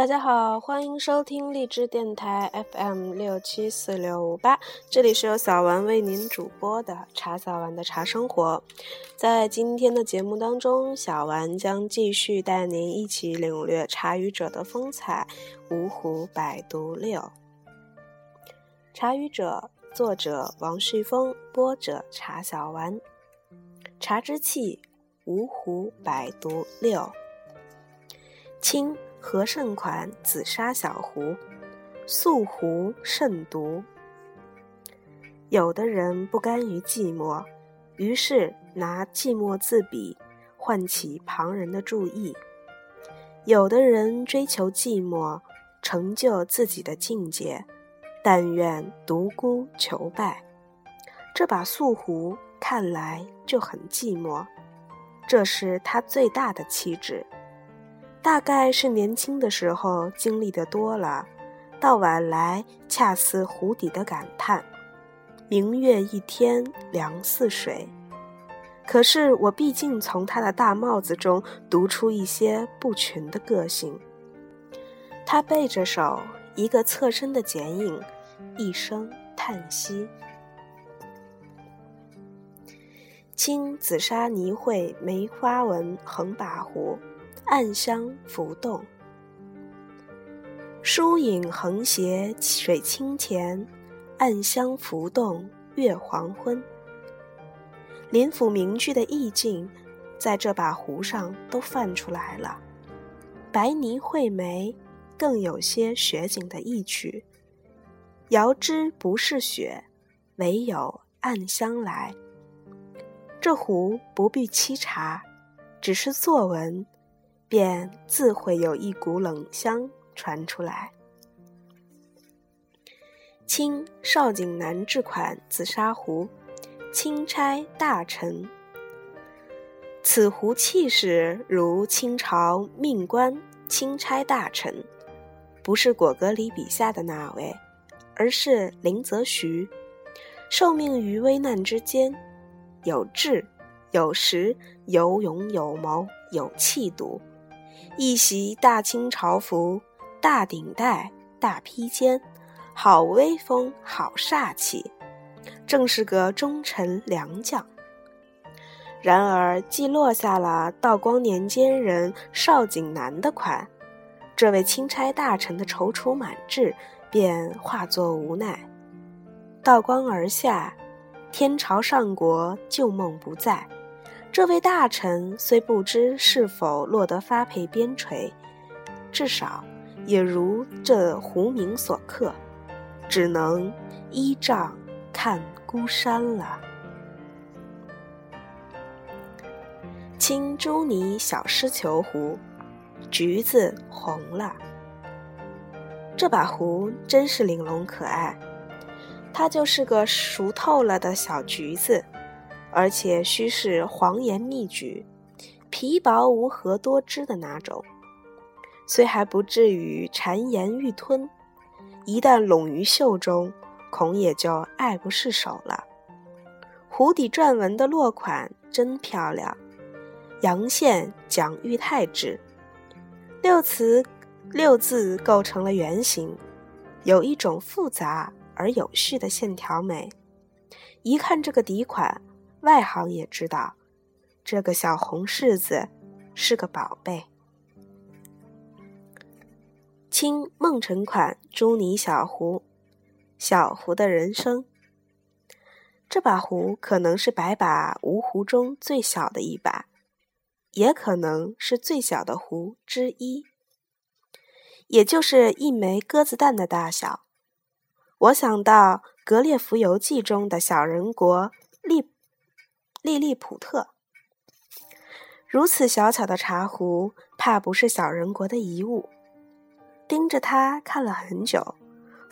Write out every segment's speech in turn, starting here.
大家好，欢迎收听荔枝电台 FM 六七四六五八，这里是由小丸为您主播的茶小丸的茶生活。在今天的节目当中，小丸将继续带您一起领略茶语者的风采。芜湖百读六，茶语者，作者王旭峰，播者茶小丸。茶之气，芜湖百读六，清。和盛款紫砂小壶，素壶甚毒。有的人不甘于寂寞，于是拿寂寞自比，唤起旁人的注意；有的人追求寂寞，成就自己的境界，但愿独孤求败。这把素壶看来就很寂寞，这是他最大的气质。大概是年轻的时候经历的多了，到晚来恰似湖底的感叹：“明月一天凉似水。”可是我毕竟从他的大帽子中读出一些不群的个性。他背着手，一个侧身的剪影，一声叹息。青紫砂泥绘梅花纹横把壶。暗香浮动，疏影横斜水清前，暗香浮动月黄昏。林府名句的意境，在这把壶上都泛出来了。白泥绘梅，更有些雪景的意趣。遥知不是雪，唯有暗香来。这壶不必沏茶，只是作文。便自会有一股冷香传出来。清少景南制款紫砂壶，钦差大臣。此壶气势如清朝命官钦差大臣，不是果戈里笔下的那位，而是林则徐。受命于危难之间，有志，有识，有勇有谋，有气度。一袭大清朝服，大顶戴，大披肩，好威风，好煞气，正是个忠臣良将。然而，既落下了道光年间人邵景南的款，这位钦差大臣的踌躇满志便化作无奈。道光而下，天朝上国旧梦不再。这位大臣虽不知是否落得发配边陲，至少也如这胡名所刻，只能依仗看孤山了。青朱泥小狮球壶，橘子红了。这把壶真是玲珑可爱，它就是个熟透了的小橘子。而且须是黄岩密举，皮薄无核多汁的那种，虽还不至于谗言欲吞，一旦拢于袖中，恐也就爱不释手了。壶底篆文的落款真漂亮，阳县蒋玉泰制，六词六字构成了圆形，有一种复杂而有序的线条美。一看这个底款。外行也知道，这个小红柿子是个宝贝。清孟辰款朱泥小壶，小壶的人生。这把壶可能是百把芜壶中最小的一把，也可能是最小的壶之一，也就是一枚鸽子蛋的大小。我想到《格列佛游记》中的小人国利。利利普特，如此小巧的茶壶，怕不是小人国的遗物。盯着它看了很久，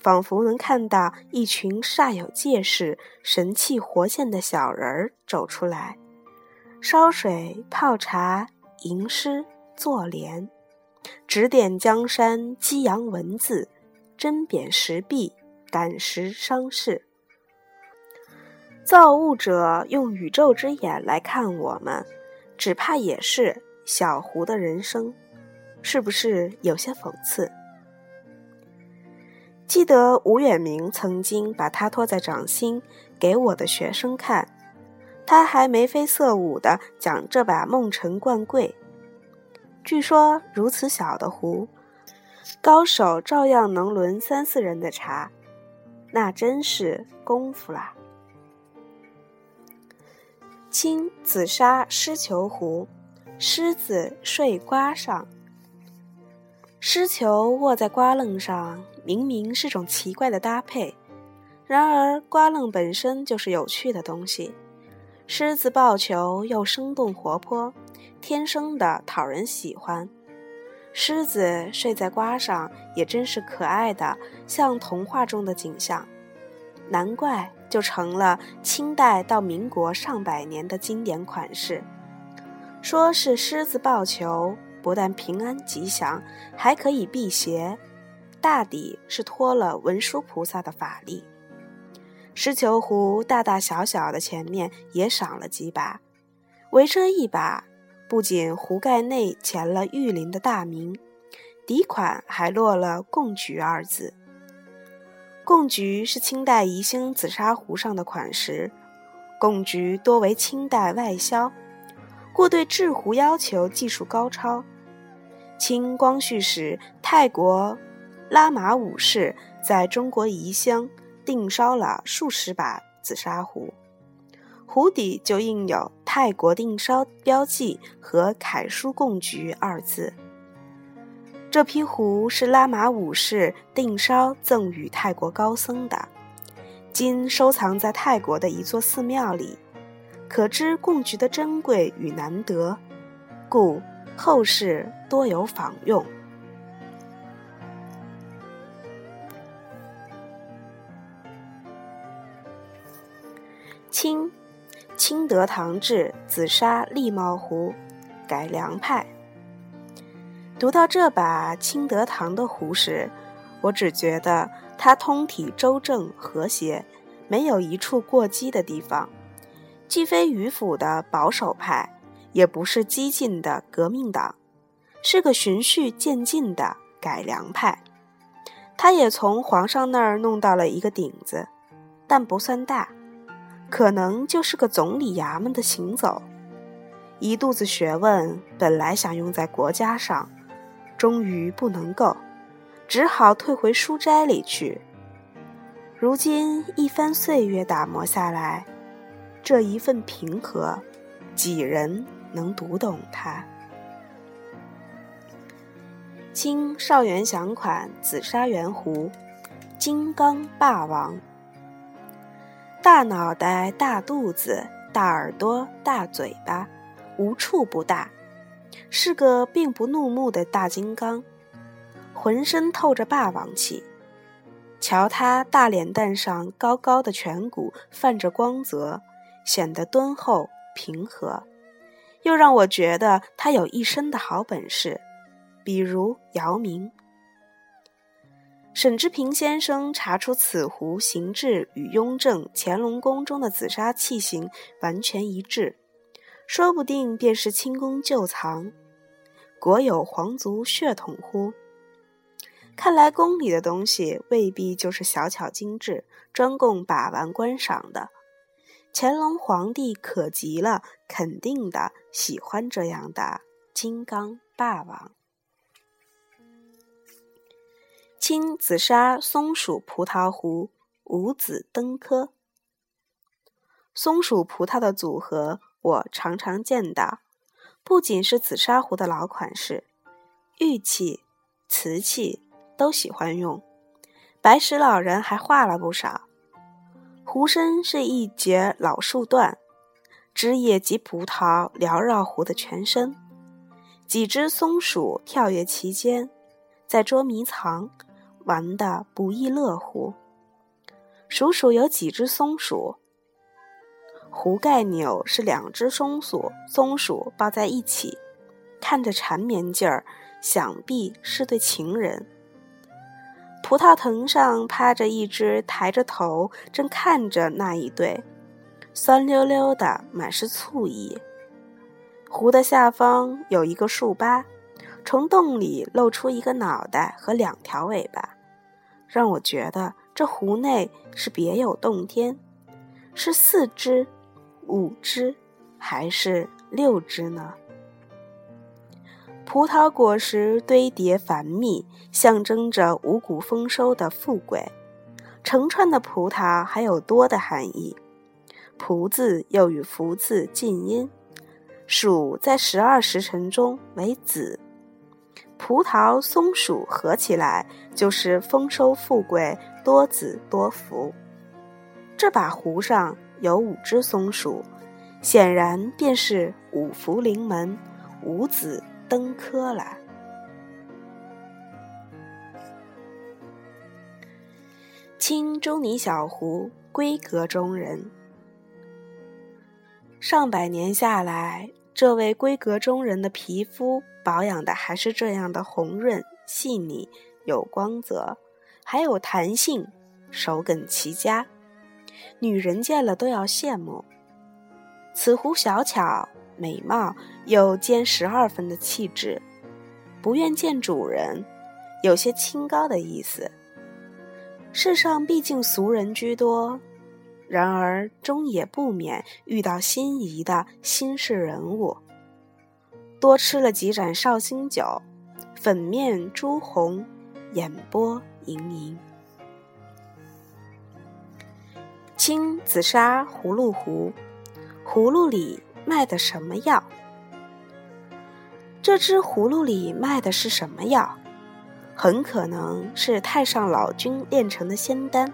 仿佛能看到一群煞有介事、神气活现的小人儿走出来，烧水、泡茶、吟诗、作联，指点江山、激扬文字、针砭时弊、感时伤势。造物者用宇宙之眼来看我们，只怕也是小胡的人生。是不是有些讽刺？记得吴远明曾经把它托在掌心给我的学生看，他还眉飞色舞地讲这把梦辰灌桂。据说如此小的壶，高手照样能轮三四人的茶，那真是功夫啦。青紫砂狮球壶，狮子睡瓜上。狮球卧在瓜楞上，明明是种奇怪的搭配。然而，瓜楞本身就是有趣的东西。狮子抱球又生动活泼，天生的讨人喜欢。狮子睡在瓜上，也真是可爱的，像童话中的景象。难怪就成了清代到民国上百年的经典款式。说是狮子抱球。不但平安吉祥，还可以辟邪，大抵是托了文殊菩萨的法力。狮球壶大大小小的前面也赏了几把，围这一把，不仅壶盖内钳了玉林的大名，底款还落了“贡菊”二字。贡菊是清代宜兴紫砂壶上的款式，贡菊多为清代外销。故对制壶要求技术高超。清光绪时，泰国拉玛五世在中国宜兴定烧了数十把紫砂壶，壶底就印有“泰国定烧”标记和“楷书贡菊”二字。这批壶是拉玛五世定烧赠予泰国高僧的，今收藏在泰国的一座寺庙里。可知贡菊的珍贵与难得，故后世多有仿用。清，清德堂制紫砂立帽壶，改良派。读到这把清德堂的壶时，我只觉得它通体周正和谐，没有一处过激的地方。既非迂腐的保守派，也不是激进的革命党，是个循序渐进的改良派。他也从皇上那儿弄到了一个顶子，但不算大，可能就是个总理衙门的行走。一肚子学问，本来想用在国家上，终于不能够，只好退回书斋里去。如今一番岁月打磨下来。这一份平和，几人能读懂它？清邵元祥款紫砂圆壶，金刚霸王。大脑袋、大肚子、大耳朵、大嘴巴，无处不大，是个并不怒目的大金刚，浑身透着霸王气。瞧他大脸蛋上高高的颧骨，泛着光泽。显得敦厚平和，又让我觉得他有一身的好本事，比如姚明。沈之平先生查出此壶形制与雍正、乾隆宫中的紫砂器型完全一致，说不定便是清宫旧藏，国有皇族血统乎？看来宫里的东西未必就是小巧精致，专供把玩观赏的。乾隆皇帝可极了，肯定的喜欢这样的金刚霸王。青紫砂松鼠葡萄壶，五子登科。松鼠葡萄的组合我常常见到，不仅是紫砂壶的老款式，玉器、瓷器都喜欢用。白石老人还画了不少。壶身是一截老树段，枝叶及葡萄缭绕壶的全身，几只松鼠跳跃其间，在捉迷藏，玩得不亦乐乎。数数有几只松鼠？壶盖钮是两只松鼠，松鼠抱在一起，看着缠绵劲儿，想必是对情人。葡萄藤上趴着一只，抬着头正看着那一对，酸溜溜的，满是醋意。壶的下方有一个树疤，从洞里露出一个脑袋和两条尾巴，让我觉得这壶内是别有洞天。是四只、五只，还是六只呢？葡萄果实堆叠繁密，象征着五谷丰收的富贵。成串的葡萄还有多的含义。葡字又与福字近音，鼠在十二时辰中为子。葡萄、松鼠合起来就是丰收富贵、多子多福。这把壶上有五只松鼠，显然便是五福临门、五子登科了。清中尼小壶，闺阁中人。上百年下来，这位闺阁中人的皮肤保养的还是这样的红润、细腻、有光泽，还有弹性，手感齐佳。女人见了都要羡慕。此壶小巧美貌，又兼十二分的气质，不愿见主人，有些清高的意思。世上毕竟俗人居多，然而终也不免遇到心仪的新式人物。多吃了几盏绍兴酒，粉面朱红，眼波盈盈。青紫砂葫芦壶，葫芦里卖的什么药？这只葫芦里卖的是什么药？很可能是太上老君炼成的仙丹。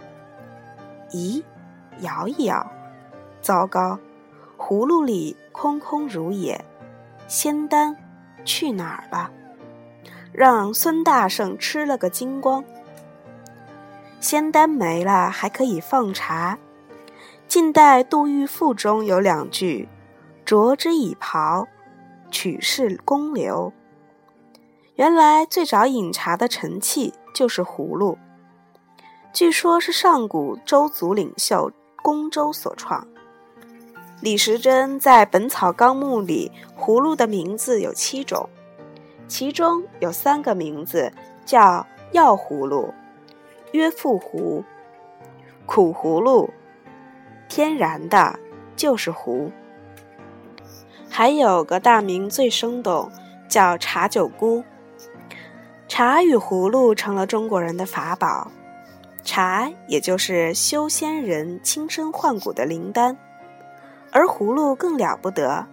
咦，摇一摇，糟糕，葫芦里空空如也，仙丹去哪儿了？让孙大圣吃了个精光。仙丹没了，还可以放茶。晋代杜预赋中有两句：“啄之以袍，取是公流。”原来最早饮茶的盛器就是葫芦，据说是上古周族领袖公周所创。李时珍在《本草纲目》里，葫芦的名字有七种，其中有三个名字叫药葫芦、约附葫、苦葫芦。天然的，就是壶。还有个大名最生动，叫茶酒菇。茶与葫芦成了中国人的法宝。茶也就是修仙人轻身换骨的灵丹，而葫芦更了不得。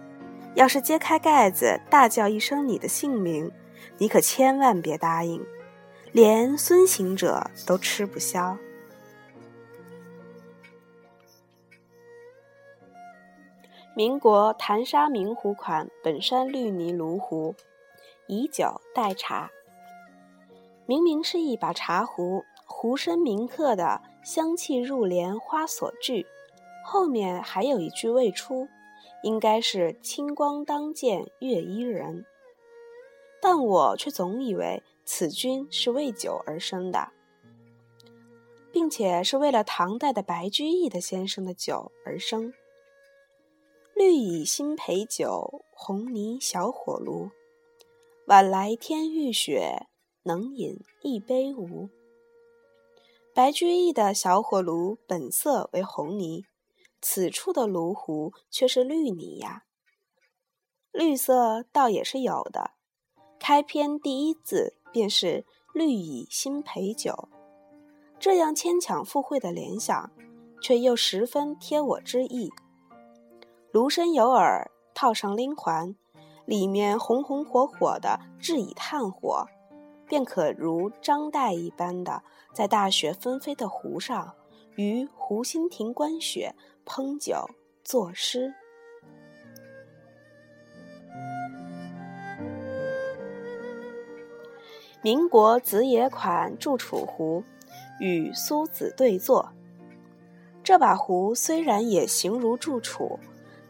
要是揭开盖子，大叫一声你的姓名，你可千万别答应，连孙行者都吃不消。民国檀沙明壶款本山绿泥炉壶，以酒代茶。明明是一把茶壶，壶身铭刻的“香气入帘花所聚”，后面还有一句未出，应该是“清光当见月依人”。但我却总以为此君是为酒而生的，并且是为了唐代的白居易的先生的酒而生。绿蚁新醅酒，红泥小火炉。晚来天欲雪，能饮一杯无？白居易的小火炉本色为红泥，此处的炉壶却是绿泥呀。绿色倒也是有的，开篇第一字便是“绿蚁新醅酒”，这样牵强附会的联想，却又十分贴我之意。炉身有耳，套上拎环，里面红红火火的，置以炭火，便可如张岱一般的，在大雪纷飞的湖上，于湖心亭观雪、烹酒、作诗。民国子野款祝楚壶，与苏子对坐。这把壶虽然也形如祝楚。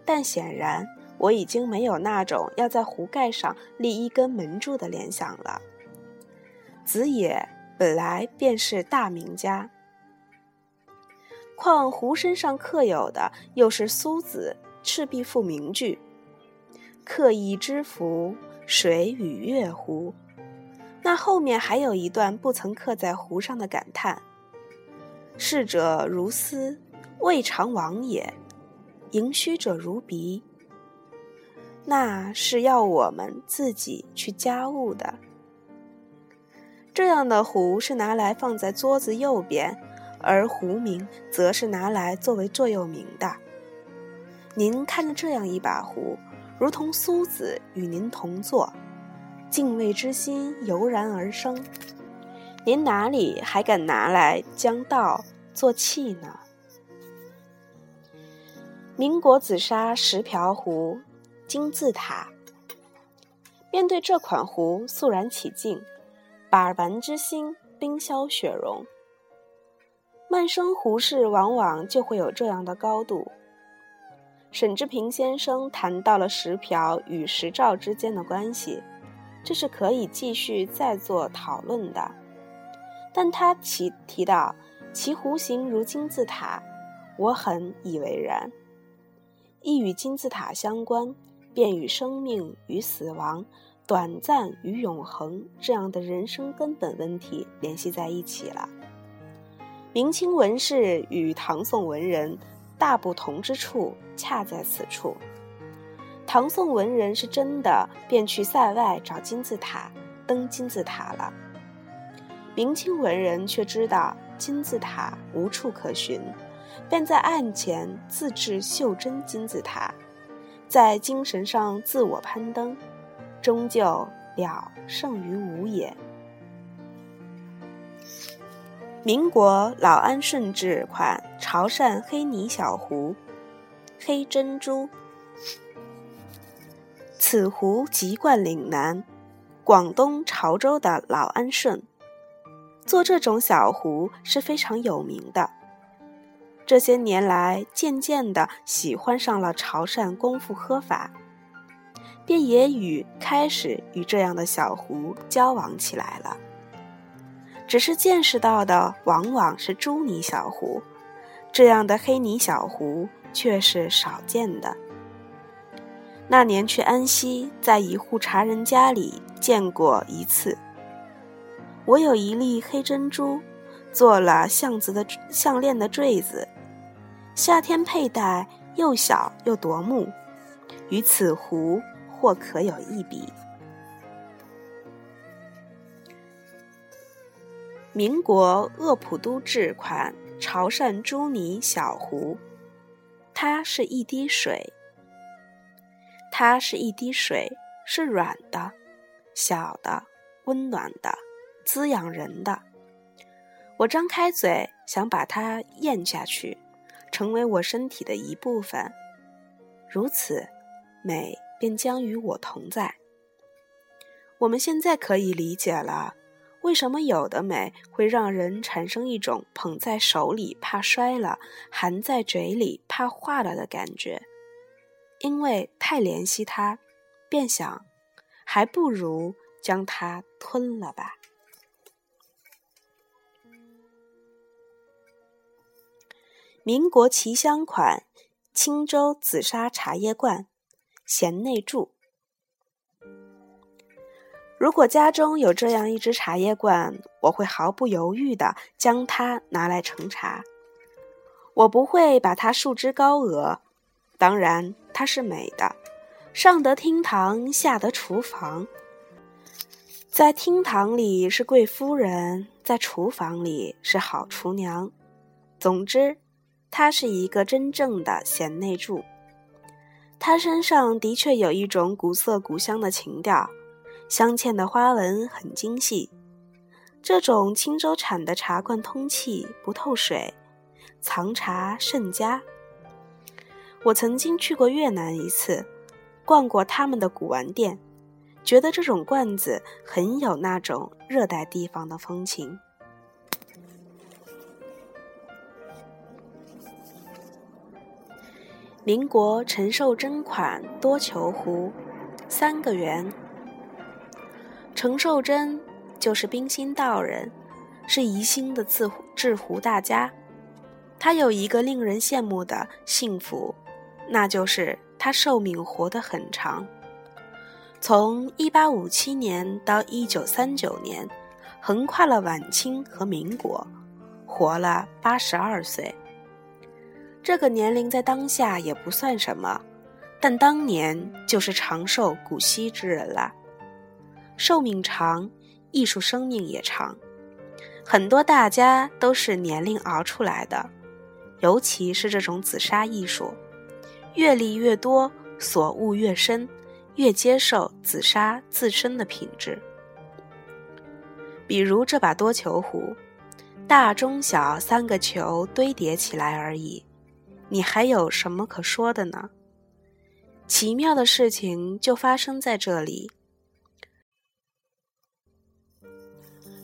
但显然，我已经没有那种要在壶盖上立一根门柱的联想了。子野本来便是大名家，况壶身上刻有的又是苏子《赤壁赋》名句：“刻意之福，水与月湖，那后面还有一段不曾刻在壶上的感叹：“逝者如斯，未尝往也；盈虚者如鼻。”那是要我们自己去加物的。这样的壶是拿来放在桌子右边，而壶名则是拿来作为座右铭的。您看着这样一把壶，如同苏子与您同坐。敬畏之心油然而生，您哪里还敢拿来将道做器呢？民国紫砂石瓢壶，金字塔。面对这款壶，肃然起敬，把玩之心冰消雪融。慢生壶式往往就会有这样的高度。沈志平先生谈到了石瓢与石照之间的关系。这是可以继续再做讨论的，但他提提到其弧形如金字塔，我很以为然。亦与金字塔相关，便与生命与死亡、短暂与永恒这样的人生根本问题联系在一起了。明清文士与唐宋文人大不同之处，恰在此处。唐宋文人是真的便去塞外找金字塔，登金字塔了。明清文人却知道金字塔无处可寻，便在案前自制袖珍金字塔，在精神上自我攀登，终究了胜于无也。民国老安顺制款潮汕黑泥小壶，黑珍珠。此壶籍贯岭南，广东潮州的老安顺，做这种小壶是非常有名的。这些年来，渐渐的喜欢上了潮汕功夫喝法，便也与开始与这样的小壶交往起来了。只是见识到的往往是朱泥小壶，这样的黑泥小壶却是少见的。那年去安溪，在一户茶人家里见过一次。我有一粒黑珍珠，做了项子的项链的坠子，夏天佩戴，又小又夺目，与此壶或可有一比。民国鄂普都制款潮汕朱泥小壶，它是一滴水。它是一滴水，是软的、小的、温暖的、滋养人的。我张开嘴，想把它咽下去，成为我身体的一部分。如此，美便将与我同在。我们现在可以理解了，为什么有的美会让人产生一种捧在手里怕摔了，含在嘴里怕化了的感觉。因为太怜惜它，便想，还不如将它吞了吧。民国奇香款青州紫砂茶叶罐，贤内助。如果家中有这样一只茶叶罐，我会毫不犹豫的将它拿来盛茶。我不会把它束之高额，当然。它是美的，上得厅堂，下得厨房。在厅堂里是贵夫人，在厨房里是好厨娘。总之，她是一个真正的贤内助。她身上的确有一种古色古香的情调，镶嵌的花纹很精细。这种青州产的茶罐通气不透水，藏茶甚佳。我曾经去过越南一次，逛过他们的古玩店，觉得这种罐子很有那种热带地方的风情。民国陈寿珍款多球壶，三个圆。陈寿珍就是冰心道人，是宜兴的制制壶大家。他有一个令人羡慕的幸福。那就是他寿命活得很长。从1857年到1939年，横跨了晚清和民国，活了82岁。这个年龄在当下也不算什么，但当年就是长寿古稀之人了。寿命长，艺术生命也长。很多大家都是年龄熬出来的，尤其是这种紫砂艺术，阅历越多，所悟越深，越接受紫砂自身的品质。比如这把多球壶，大、中、小三个球堆叠起来而已。你还有什么可说的呢？奇妙的事情就发生在这里。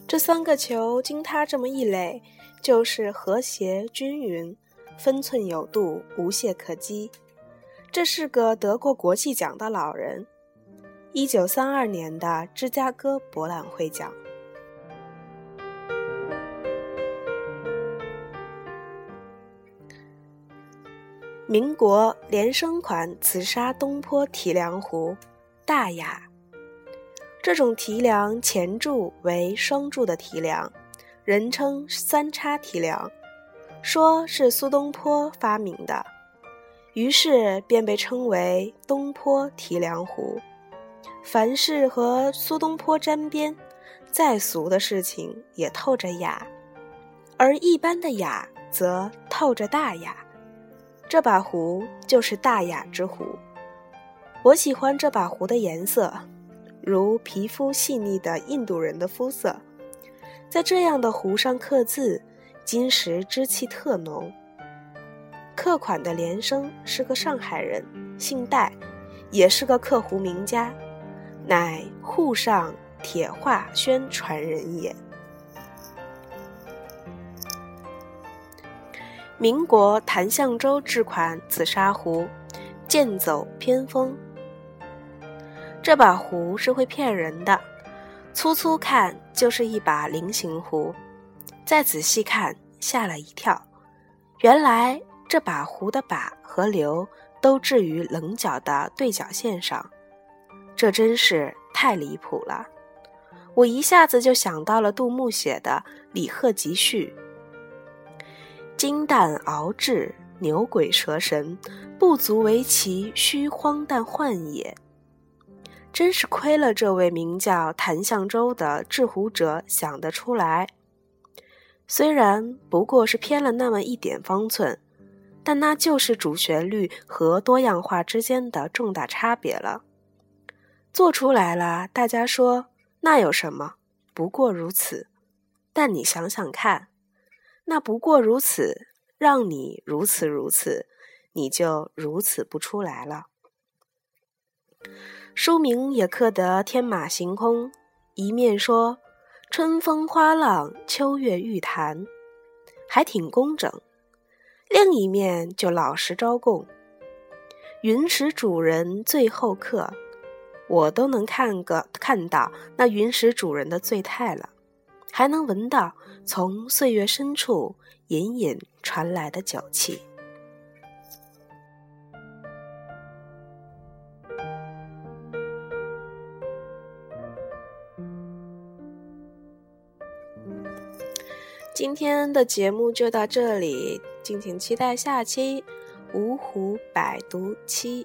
这三个球经他这么一垒，就是和谐均匀，分寸有度，无懈可击。这是个得过国际奖的老人，一九三二年的芝加哥博览会奖。民国连升款紫砂东坡提梁壶，大雅。这种提梁前柱为双柱的提梁，人称三叉提梁，说是苏东坡发明的，于是便被称为东坡提梁壶。凡是和苏东坡沾边，再俗的事情也透着雅，而一般的雅则透着大雅。这把壶就是大雅之壶。我喜欢这把壶的颜色，如皮肤细腻的印度人的肤色。在这样的壶上刻字，金石之气特浓。刻款的连生是个上海人，姓戴，也是个刻壶名家，乃沪上铁画宣传人也。民国谭向洲制款紫砂壶，剑走偏锋。这把壶是会骗人的，粗粗看就是一把菱形壶，再仔细看吓了一跳，原来这把壶的把和流都置于棱角的对角线上，这真是太离谱了。我一下子就想到了杜牧写的《李贺集序》。金蛋熬制，牛鬼蛇神，不足为奇虚荒诞幻也。真是亏了这位名叫谭向洲的制壶者想得出来。虽然不过是偏了那么一点方寸，但那就是主旋律和多样化之间的重大差别了。做出来了，大家说那有什么？不过如此。但你想想看。那不过如此，让你如此如此，你就如此不出来了。书名也刻得天马行空，一面说春风花浪，秋月玉潭，还挺工整；另一面就老实招供，云石主人最后刻，我都能看个看到那云石主人的醉态了。还能闻到从岁月深处隐隐传来的酒气。今天的节目就到这里，敬请期待下期《五虎百毒七》。